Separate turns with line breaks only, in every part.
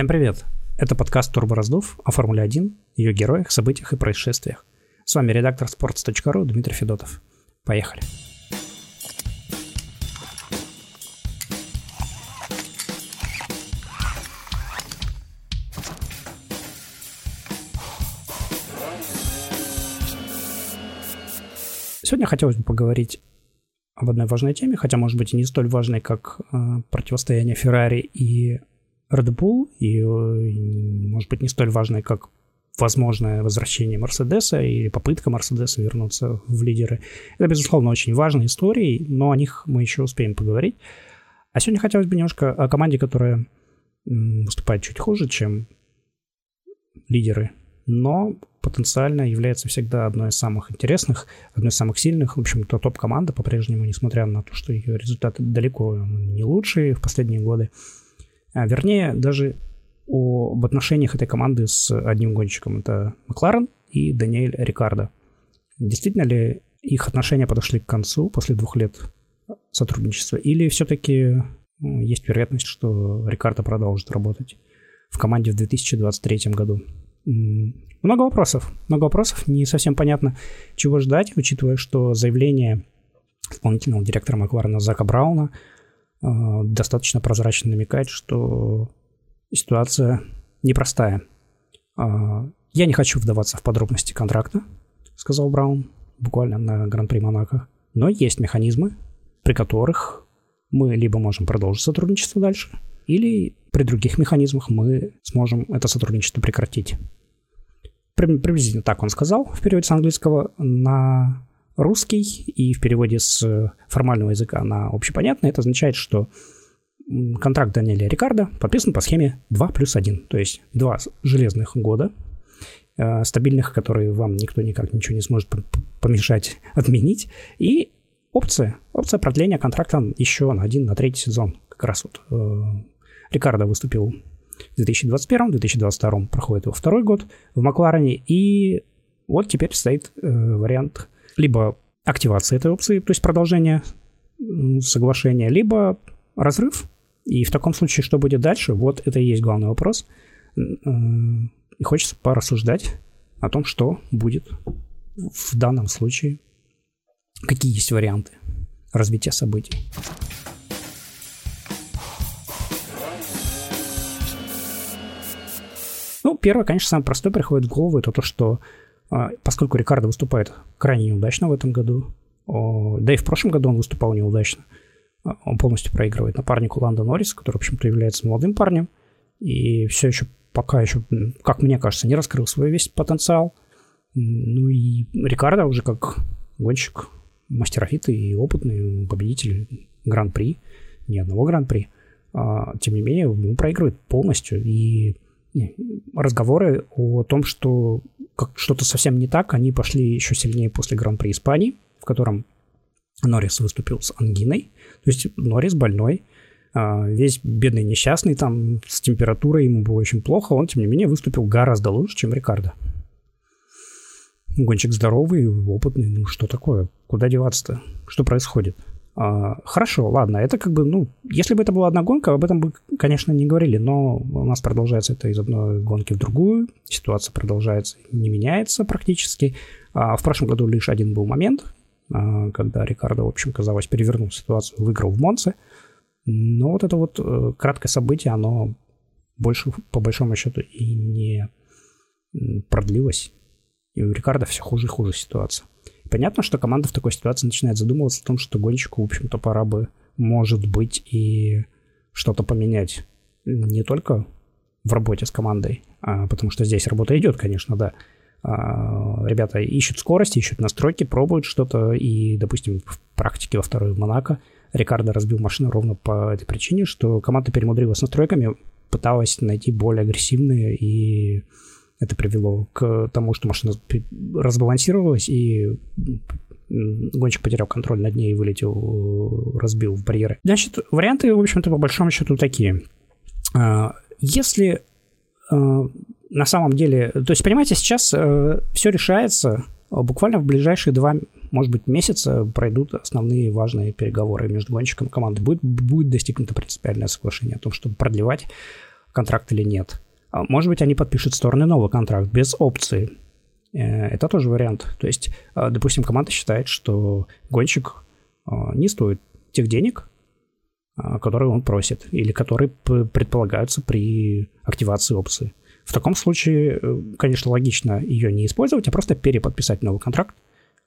Всем привет! Это подкаст «Турбо Раздув» о Формуле 1, ее героях, событиях и происшествиях. С вами редактор sports.ru Дмитрий Федотов. Поехали! Сегодня хотелось бы поговорить об одной важной теме, хотя, может быть, и не столь важной, как э, противостояние Феррари и Red Bull, и, может быть, не столь важной, как возможное возвращение Мерседеса или попытка Мерседеса вернуться в лидеры. Это, безусловно, очень важные истории, но о них мы еще успеем поговорить. А сегодня хотелось бы немножко о команде, которая выступает чуть хуже, чем лидеры, но потенциально является всегда одной из самых интересных, одной из самых сильных. В общем-то, топ-команда по-прежнему, несмотря на то, что ее результаты далеко не лучшие в последние годы. А, вернее, даже об отношениях этой команды с одним гонщиком. Это Макларен и Даниэль Рикардо. Действительно ли их отношения подошли к концу после двух лет сотрудничества? Или все-таки есть вероятность, что Рикардо продолжит работать в команде в 2023 году? Много вопросов. Много вопросов. Не совсем понятно, чего ждать, учитывая, что заявление исполнительного директора Макларена Зака Брауна достаточно прозрачно намекает, что ситуация непростая. Э, я не хочу вдаваться в подробности контракта, сказал Браун, буквально на Гран-при Монако. Но есть механизмы, при которых мы либо можем продолжить сотрудничество дальше, или при других механизмах мы сможем это сотрудничество прекратить. Приблизительно так он сказал в переводе с английского на русский и в переводе с формального языка на общепонятный. Это означает, что контракт Даниэля Рикардо подписан по схеме 2 плюс 1, то есть два железных года, э, стабильных, которые вам никто никак ничего не сможет помешать отменить, и опция, опция продления контракта еще на один, на третий сезон. Как раз вот э, Рикардо выступил в 2021-2022 проходит его второй год в Макларене, и вот теперь стоит э, вариант либо активации этой опции, то есть продолжение соглашения, либо разрыв. И в таком случае, что будет дальше, вот это и есть главный вопрос. И хочется порассуждать о том, что будет в данном случае, какие есть варианты развития событий. Ну, первое, конечно, самое простое приходит в голову, это то, что поскольку Рикардо выступает крайне неудачно в этом году, да и в прошлом году он выступал неудачно, а, он полностью проигрывает напарнику Ланда Норриса, который, в общем-то, является молодым парнем, и все еще пока еще, как мне кажется, не раскрыл свой весь потенциал. Ну и Рикардо уже как гонщик мастеровитый и опытный победитель Гран-при, ни одного Гран-при, а, тем не менее, он проигрывает полностью, и разговоры о том, что как что-то совсем не так, они пошли еще сильнее после Гран-при Испании, в котором Норрис выступил с ангиной. То есть Норрис больной, а, весь бедный несчастный, там с температурой ему было очень плохо, он, тем не менее, выступил гораздо лучше, чем Рикардо. Гонщик здоровый, опытный, ну что такое? Куда деваться-то? Что происходит? А, хорошо, ладно, это как бы, ну, если бы это была одна гонка, об этом бы, конечно, не говорили, но у нас продолжается это из одной гонки в другую, ситуация продолжается, не меняется практически. А в прошлом году лишь один был момент, а, когда Рикардо, в общем, казалось, перевернул ситуацию, выиграл в Монце. Но вот это вот э, краткое событие, оно больше, по большому счету, и не продлилось. И у Рикардо все хуже и хуже ситуация. Понятно, что команда в такой ситуации начинает задумываться о том, что гонщику, в общем-то, пора бы, может быть, и что-то поменять. Не только в работе с командой, а, потому что здесь работа идет, конечно, да. А, ребята ищут скорость, ищут настройки, пробуют что-то, и, допустим, в практике во второй в Монако Рикардо разбил машину ровно по этой причине, что команда перемудрила с настройками, пыталась найти более агрессивные и это привело к тому, что машина разбалансировалась, и гонщик потерял контроль над ней и вылетел, разбил в барьеры. Значит, варианты, в общем-то, по большому счету такие. А, если а, на самом деле... То есть, понимаете, сейчас э, все решается буквально в ближайшие два, может быть, месяца пройдут основные важные переговоры между гонщиком и командой. Будет, будет достигнуто принципиальное соглашение о том, чтобы продлевать контракт или нет. А может быть, они подпишут стороны новый контракт без опции. Э, это тоже вариант. То есть, э, допустим, команда считает, что гонщик э, не стоит тех денег, которые он просит, или которые предполагаются при активации опции. В таком случае, конечно, логично ее не использовать, а просто переподписать новый контракт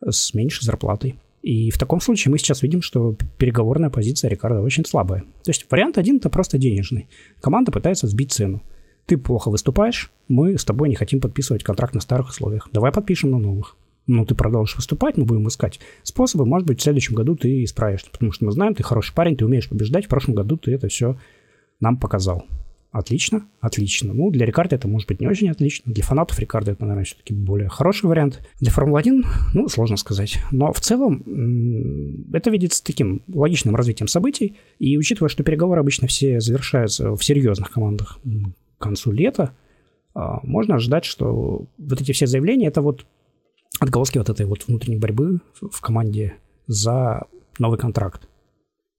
с меньшей зарплатой. И в таком случае мы сейчас видим, что переговорная позиция Рикардо очень слабая. То есть вариант один – это просто денежный. Команда пытается сбить цену ты плохо выступаешь, мы с тобой не хотим подписывать контракт на старых условиях. Давай подпишем на новых. Ну, ты продолжишь выступать, мы будем искать способы. Может быть, в следующем году ты исправишься, потому что мы знаем, ты хороший парень, ты умеешь побеждать. В прошлом году ты это все нам показал. Отлично, отлично. Ну, для Рикарда это может быть не очень отлично. Для фанатов Рикарда это, наверное, все-таки более хороший вариант. Для Формулы-1, ну, сложно сказать. Но в целом это видится таким логичным развитием событий. И учитывая, что переговоры обычно все завершаются в серьезных командах, концу лета, а, можно ожидать, что вот эти все заявления, это вот отголоски вот этой вот внутренней борьбы в команде за новый контракт.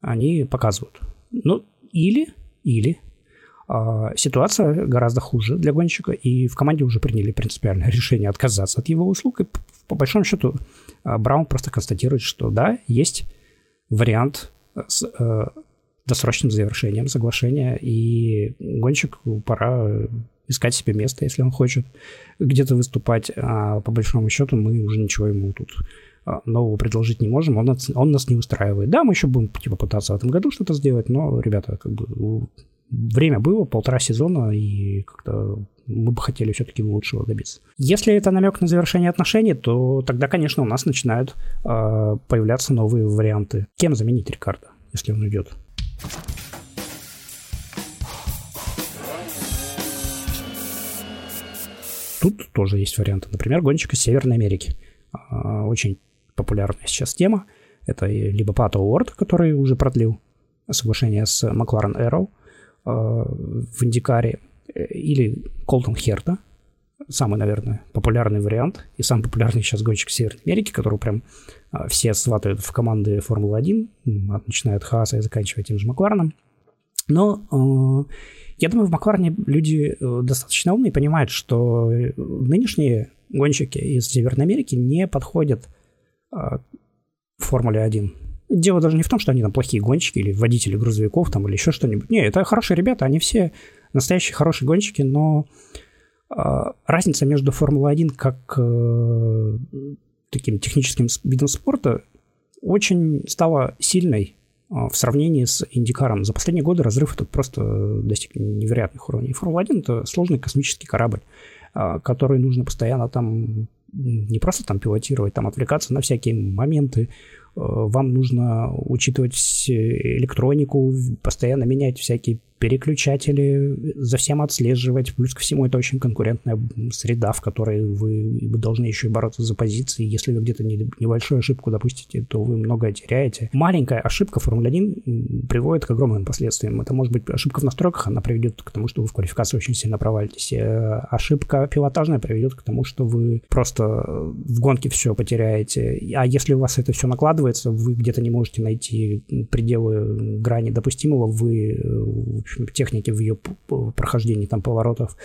Они показывают. Ну, или, или а, ситуация гораздо хуже для гонщика, и в команде уже приняли принципиальное решение отказаться от его услуг, и по большому счету а, Браун просто констатирует, что да, есть вариант с э, досрочным завершением соглашения, и гонщику пора искать себе место, если он хочет где-то выступать. А по большому счету мы уже ничего ему тут а, нового предложить не можем, он, он нас не устраивает. Да, мы еще будем типа, пытаться в этом году что-то сделать, но, ребята, как бы время было, полтора сезона, и как-то мы бы хотели все-таки лучшего добиться. Если это намек на завершение отношений, то тогда, конечно, у нас начинают э, появляться новые варианты. Кем заменить Рикардо, если он уйдет? Тут тоже есть варианты. Например, гонщик из Северной Америки. А, очень популярная сейчас тема. Это либо Пато Уорд, который уже продлил соглашение с Макларен Arrow а, в Индикаре, или Колтон Херта, самый, наверное, популярный вариант и самый популярный сейчас гонщик Северной Америки, которого прям а, все сватают в команды Формулы-1, начиная от Хааса и заканчивая тем же Маклареном. Но э, я думаю, в Макларене люди э, достаточно умные понимают, что нынешние гонщики из Северной Америки не подходят э, в Формуле 1. Дело даже не в том, что они там плохие гонщики или водители грузовиков там или еще что-нибудь. Не, это хорошие ребята, они все настоящие хорошие гонщики, но разница между Формулой-1 как э, таким техническим видом спорта очень стала сильной в сравнении с Индикаром. За последние годы разрыв этот просто достиг невероятных уровней. Формула-1 — это сложный космический корабль, а, который нужно постоянно там не просто там пилотировать, там отвлекаться на всякие моменты, вам нужно учитывать электронику, постоянно менять всякие переключатели, за всем отслеживать. Плюс ко всему это очень конкурентная среда, в которой вы должны еще и бороться за позиции. Если вы где-то небольшую ошибку допустите, то вы многое теряете. Маленькая ошибка Формулы-1 приводит к огромным последствиям. Это может быть ошибка в настройках, она приведет к тому, что вы в квалификации очень сильно провалитесь. Э, ошибка пилотажная приведет к тому, что вы просто в гонке все потеряете. А если у вас это все накладывается, вы где-то не можете найти пределы грани допустимого, вы техники в ее прохождении там поворотов,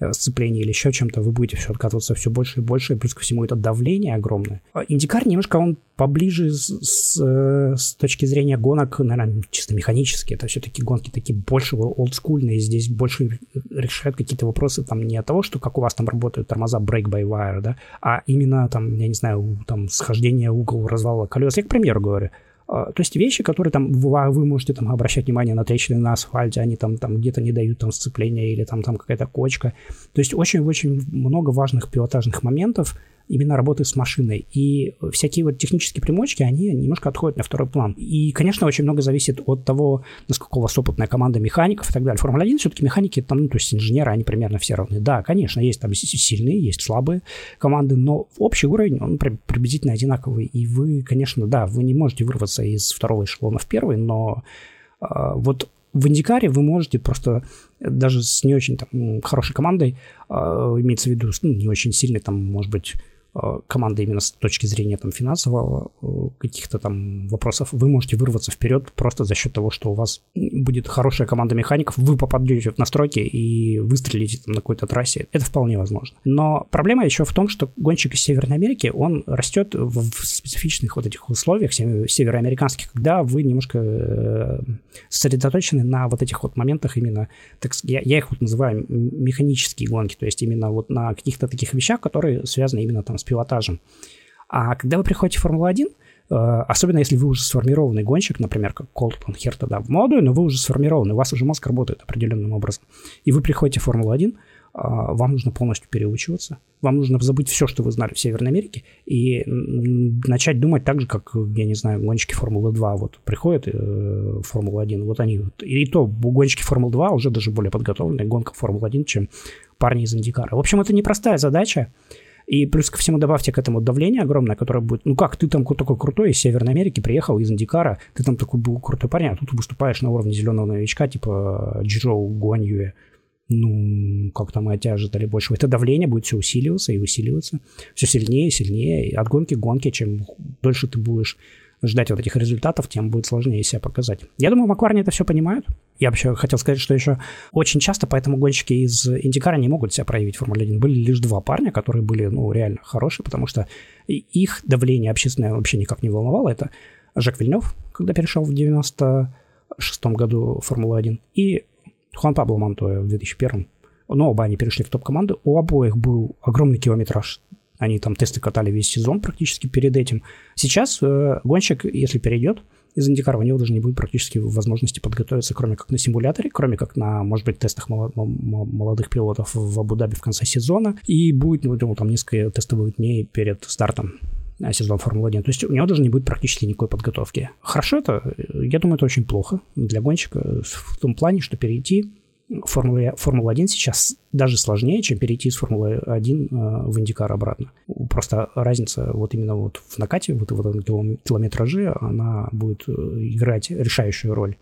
э, сцепления или еще чем-то, вы будете все откатываться все больше и больше, и плюс ко всему это давление огромное. Индикар немножко он поближе с, с, э, с точки зрения гонок, наверное, чисто механически. Это все-таки гонки такие больше олдскульные, здесь больше решают какие-то вопросы там не от того, что как у вас там работают тормоза break-by-wire, да, а именно там, я не знаю, там схождение угол развала колес. Я к примеру говорю. А, то есть вещи, которые там вы можете там обращать внимание на трещины на асфальте, они там, там где-то не дают там сцепления или там, там какая-то кочка. То есть очень-очень много важных пилотажных моментов, именно работы с машиной. И всякие вот технические примочки, они немножко отходят на второй план. И, конечно, очень много зависит от того, насколько у вас опытная команда механиков и так далее. Формула-1 все-таки механики, там, ну, то есть инженеры, они примерно все равны. Да, конечно, есть там сильные, есть слабые команды, но общий уровень, он приблизительно одинаковый. И вы, конечно, да, вы не можете вырваться из второго эшелона в первый, но э, вот в Индикаре вы можете просто даже с не очень там, хорошей командой, э, имеется в виду, ну, не очень сильной, там, может быть, команда именно с точки зрения там, финансового э, каких-то там вопросов, вы можете вырваться вперед просто за счет того, что у вас будет хорошая команда механиков, вы попадете в настройки и выстрелите там, на какой-то трассе. Это вполне возможно. Но проблема еще в том, что гонщик из Северной Америки, он растет в специфичных вот этих условиях североамериканских, когда вы немножко э, сосредоточены на вот этих вот моментах именно, так, я, я их вот называю механические гонки, то есть именно вот на каких-то таких вещах, которые связаны именно там с пилотажем. А когда вы приходите в Формулу-1, э, особенно если вы уже сформированный гонщик, например, как Колтон Хер тогда в молодой, но вы уже сформированы, у вас уже мозг работает определенным образом, и вы приходите в Формулу-1, а, вам нужно полностью переучиваться. Вам нужно забыть все, что вы знали в Северной Америке, и начать думать так же, как, я не знаю, гонщики Формулы-2 вот приходят э, в Формулу-1, вот они, и то гонщики Формулы-2 уже даже более подготовленные гонка Формулы-1, чем парни из Индикара. В общем, это непростая задача, и плюс ко всему добавьте к этому давление огромное, которое будет... Ну как, ты там такой крутой из Северной Америки, приехал из Индикара, ты там такой был крутой парень, а тут выступаешь на уровне зеленого новичка, типа Джоу Гуаньюэ. Ну, как там от тебя ожидали больше. Это давление будет все усиливаться и усиливаться. Все сильнее и сильнее. От гонки к гонке, чем дольше ты будешь ждать вот этих результатов, тем будет сложнее себя показать. Я думаю, Макларни это все понимают. Я вообще хотел сказать, что еще очень часто поэтому гонщики из Индикара не могут себя проявить в Формуле 1. Были лишь два парня, которые были, ну, реально хорошие, потому что их давление общественное вообще никак не волновало. Это Жак Вильнев, когда перешел в 96 году в Формулу-1, и Хуан Пабло Монтоя в 2001. Но оба они перешли в топ-команду. У обоих был огромный километраж они там тесты катали весь сезон практически перед этим. Сейчас э, гонщик, если перейдет из Индикара, у него даже не будет практически возможности подготовиться, кроме как на симуляторе, кроме как на, может быть, тестах молодых пилотов в Абу-Даби в конце сезона. И будет, ну, думаю, там несколько тестовых дней перед стартом э, сезон Формулы-1. То есть у него даже не будет практически никакой подготовки. Хорошо это? Я думаю, это очень плохо для гонщика в том плане, что перейти Формула, Формула-1 сейчас даже сложнее, чем перейти из Формулы-1 э, в Индикар обратно. Просто разница вот именно вот в накате, вот в этом километраже, она будет э, играть решающую роль.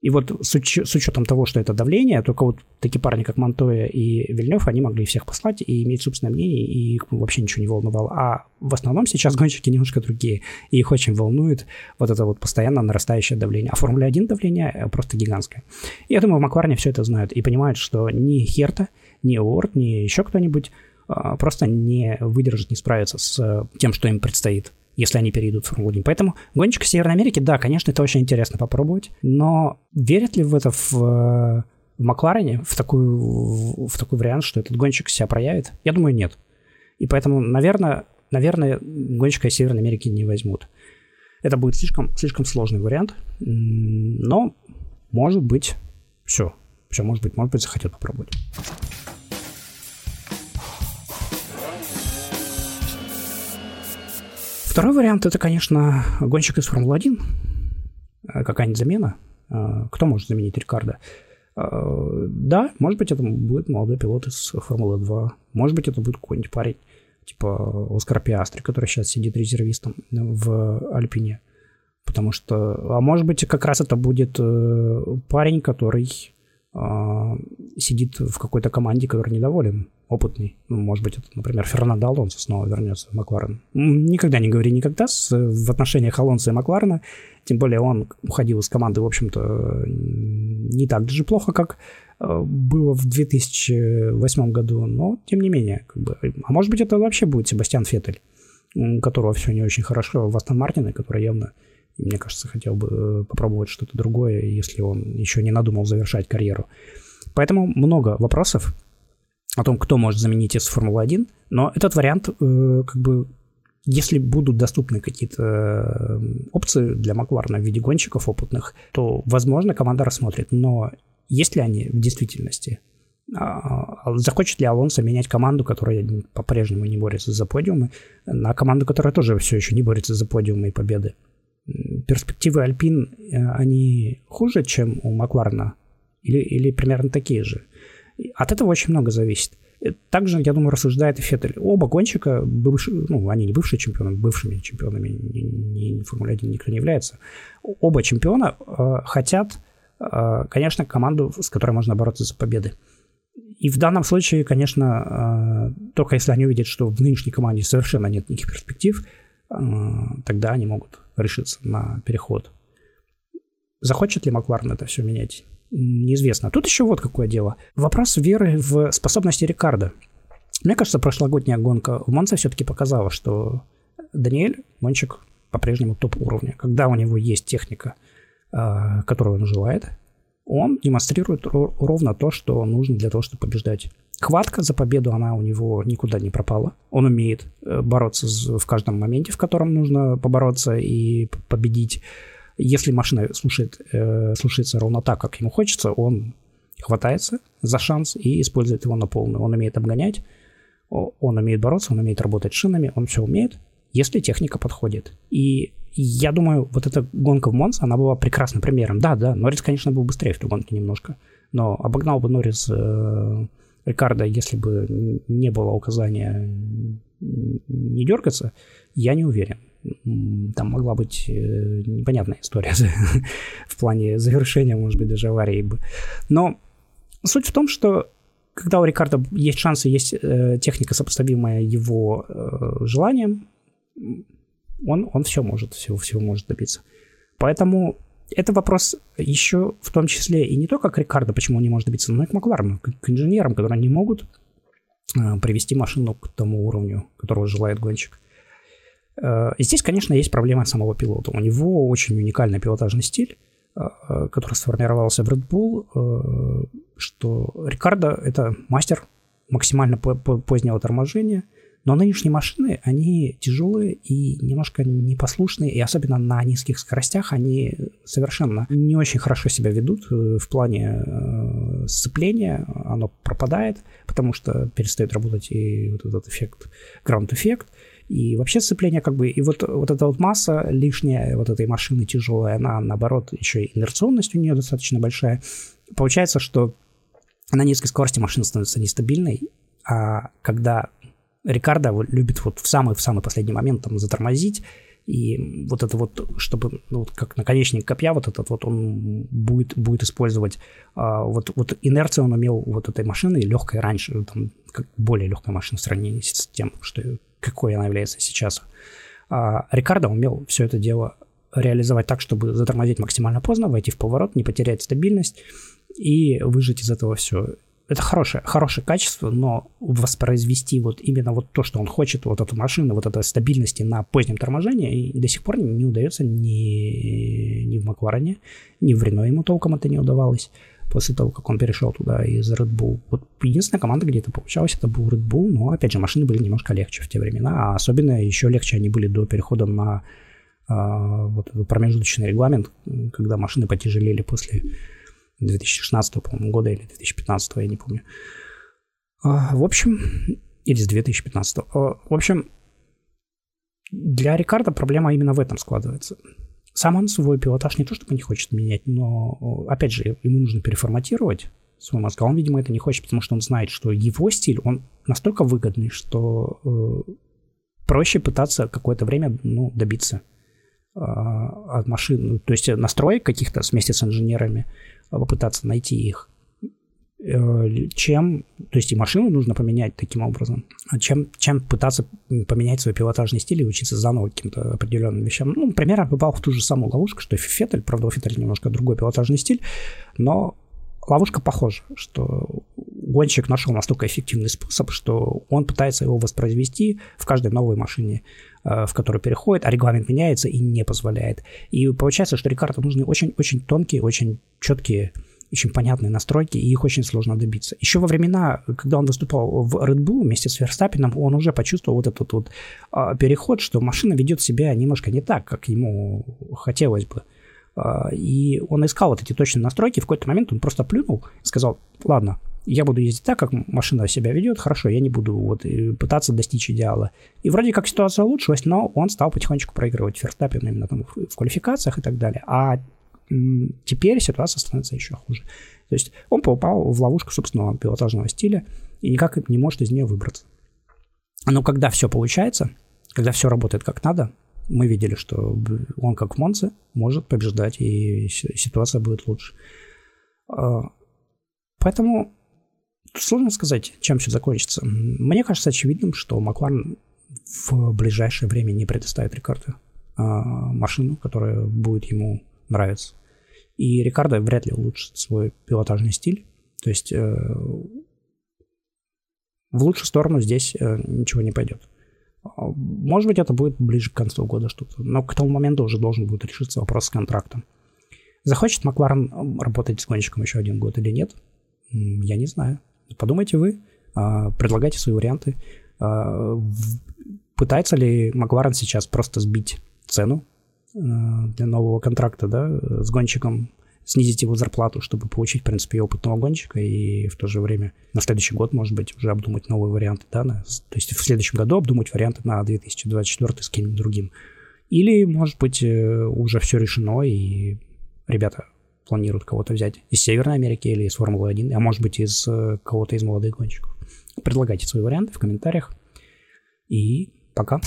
И вот с, уч- с учетом того, что это давление, только вот такие парни, как Монтоя и Вильнев, они могли всех послать и иметь собственное мнение, и их вообще ничего не волновало. А в основном сейчас гонщики немножко другие, и их очень волнует вот это вот постоянно нарастающее давление. А Формула 1 давление э, просто гигантское. Я думаю, в Макларне все это знают и понимают, что ни Херта, ни Уорд, ни еще кто-нибудь а, просто не выдержит, не справится с тем, что им предстоит если они перейдут в Формулу-1. Поэтому гонщик Северной Америки, да, конечно, это очень интересно попробовать, но верят ли в это в, в Макларене, в, такую, в такой вариант, что этот гонщик себя проявит? Я думаю, нет. И поэтому, наверное, наверное гонщика из Северной Америки не возьмут. Это будет слишком, слишком сложный вариант, но может быть, все, все, может быть, может быть, захотят попробовать. Второй вариант это, конечно, гонщик из Формулы-1. Э, какая-нибудь замена. Э, кто может заменить Рикардо? Э, да, может быть, это будет молодой пилот из Формулы-2. Может быть, это будет какой-нибудь парень, типа Оскар Пиастри, который сейчас сидит резервистом в Альпине. Потому что... А может быть, как раз это будет парень, который сидит в какой-то команде, который недоволен опытный. Ну, может быть, это, например, Фернандо Алонсо снова вернется в Макларен. Никогда не говори никогда с, в отношениях Алонсо и Макларена. Тем более он уходил из команды, в общем-то, не так даже плохо, как э, было в 2008 году, но тем не менее. Как бы, а может быть, это вообще будет Себастьян Феттель, у которого все не очень хорошо в Астон Мартине, который явно, мне кажется, хотел бы э, попробовать что-то другое, если он еще не надумал завершать карьеру. Поэтому много вопросов, о том, кто может заменить из Формулы-1, но этот вариант, э, как бы, если будут доступны какие-то э, опции для Макларна в виде гонщиков опытных, то, возможно, команда рассмотрит. Но есть ли они в действительности? А, а захочет ли Алонсо менять команду, которая по-прежнему не борется за подиумы, на команду, которая тоже все еще не борется за подиумы и победы? Перспективы Альпин, э, они хуже, чем у Макларна? Или, или примерно такие же? От этого очень много зависит. Э, также, я думаю, рассуждает и Феттель. Оба гонщика, бывшие, ну, они не бывшие чемпионы, бывшими чемпионами ни, ни, ни Формуле 1 никто не является. Оба чемпиона э, хотят, э, конечно, команду, с которой можно бороться за победы. И в данном случае, конечно, э, только если они увидят, что в нынешней команде совершенно нет никаких перспектив, э, тогда они могут решиться на переход. Захочет ли Макларен это все менять? Неизвестно. Тут еще вот какое дело. Вопрос веры в способности Рикардо. Мне кажется, прошлогодняя гонка в Монце все-таки показала, что Даниэль гонщик по-прежнему топ уровня. Когда у него есть техника, э, которую он желает, он демонстрирует ровно то, что нужно для того, чтобы побеждать. Хватка за победу, она у него никуда не пропала. Он умеет э, бороться в каждом моменте, в котором нужно побороться и победить. Если машина слушает, э, слушается ровно так, как ему хочется, он хватается за шанс и использует его на полную. Он умеет обгонять, он умеет бороться, он умеет работать шинами, он все умеет, если техника подходит. И я думаю, вот эта гонка в Монце, она была прекрасным примером. Да, да, Норрис, конечно, был быстрее в той гонке немножко, но обогнал бы Норрис э, Рикардо, если бы не было указания не дергаться, я не уверен. Там могла быть э, непонятная история в плане завершения, может быть, даже аварии бы. Но суть в том, что когда у Рикардо есть шансы, есть э, техника, сопоставимая его э, желаниям, он, он все может, всего, всего может добиться. Поэтому это вопрос еще в том числе и не только к Рикардо, почему он не может добиться, но и к Макларену, к, к инженерам, которые не могут э, привести машину к тому уровню, которого желает гонщик. Э, и здесь, конечно, есть проблема самого пилота. У него очень уникальный пилотажный стиль, э, э который сформировался в Red Bull, что Рикардо — это мастер максимально позднего торможения — но нынешние машины, они тяжелые и немножко непослушные, и особенно на низких скоростях они совершенно не очень хорошо себя ведут в плане сцепления, оно пропадает, потому что перестает работать и вот этот эффект, граунд-эффект, и вообще сцепление как бы, и вот, вот эта вот масса лишняя вот этой машины тяжелая, она наоборот, еще и инерционность у нее достаточно большая. Получается, что на низкой скорости машина становится нестабильной, а когда Рикардо любит вот в самый, в самый последний момент там затормозить, и вот это вот, чтобы, ну, вот как наконечник копья, вот этот вот он будет, будет использовать, а, вот, вот инерцию он имел вот этой машины легкой раньше, там, как более легкая машина в сравнении с тем, что, какой она является сейчас. А Рикардо умел все это дело реализовать так, чтобы затормозить максимально поздно, войти в поворот, не потерять стабильность и выжить из этого все это хорошее, хорошее качество, но воспроизвести вот именно вот то, что он хочет, вот эту машину, вот этой стабильности на позднем торможении, и до сих пор не, удается ни, ни в Макларене, ни в Рено ему толком это не удавалось после того, как он перешел туда из Red Bull. Вот единственная команда, где это получалось, это был Red Bull, но, опять же, машины были немножко легче в те времена, а особенно еще легче они были до перехода на а, вот этот промежуточный регламент, когда машины потяжелели после 2016, по-моему, года или 2015, я не помню. А, в общем, или с 2015. А, в общем, для Рикардо проблема именно в этом складывается. Сам он свой пилотаж не то чтобы не хочет менять, но, опять же, ему нужно переформатировать свой мозг. А он, видимо, это не хочет, потому что он знает, что его стиль, он настолько выгодный, что э, проще пытаться какое-то время ну, добиться э, от машин, то есть настроек каких-то вместе с инженерами, попытаться найти их, э, чем, то есть и машину нужно поменять таким образом, а чем, чем пытаться поменять свой пилотажный стиль и учиться заново каким-то определенным вещам. Ну, например, попал в ту же самую ловушку, что и Феттель, правда, у Феттеля немножко другой пилотажный стиль, но ловушка похожа, что гонщик нашел настолько эффективный способ, что он пытается его воспроизвести в каждой новой машине, э, в которую переходит, а регламент меняется и не позволяет. И получается, что Рикардо нужны очень-очень тонкие, очень четкие очень понятные настройки, и их очень сложно добиться. Еще во времена, когда он выступал в Red Bull вместе с Верстаппином, он уже почувствовал вот этот вот а, переход, что машина ведет себя немножко не так, как ему хотелось бы. А, и он искал вот эти точные настройки, в какой-то момент он просто плюнул и сказал, ладно, я буду ездить так, как машина себя ведет, хорошо, я не буду вот пытаться достичь идеала. И вроде как ситуация улучшилась, но он стал потихонечку проигрывать Ферстаппин именно там в квалификациях и так далее. А теперь ситуация становится еще хуже. То есть он попал в ловушку собственного пилотажного стиля и никак не может из нее выбраться. Но когда все получается, когда все работает как надо, мы видели, что он как Монце может побеждать, и ситуация будет лучше. А, поэтому сложно сказать, чем все закончится. Мне кажется очевидным, что Макларен в ближайшее время не предоставит Рикарду а, машину, которая будет ему нравиться. И Рикардо вряд ли улучшит свой пилотажный стиль. То есть э, в лучшую сторону здесь э, ничего не пойдет. А, может быть, это будет ближе к концу года что-то. Но к тому моменту уже должен будет решиться вопрос с контрактом. Захочет Макларен работать с гонщиком еще один год или нет? Я не знаю. Подумайте вы, а, предлагайте свои варианты. А, пытается ли Макларен сейчас просто сбить цену для нового контракта да, с гонщиком снизить его зарплату, чтобы получить, в принципе, опытного гонщика и в то же время на следующий год, может быть, уже обдумать новые варианты, да, на, то есть в следующем году обдумать варианты на 2024 с кем-нибудь другим. Или, может быть, э, уже все решено, и ребята планируют кого-то взять из Северной Америки или из Формулы-1, а может быть, из э, кого-то из молодых гонщиков. Предлагайте свои варианты в комментариях. И пока.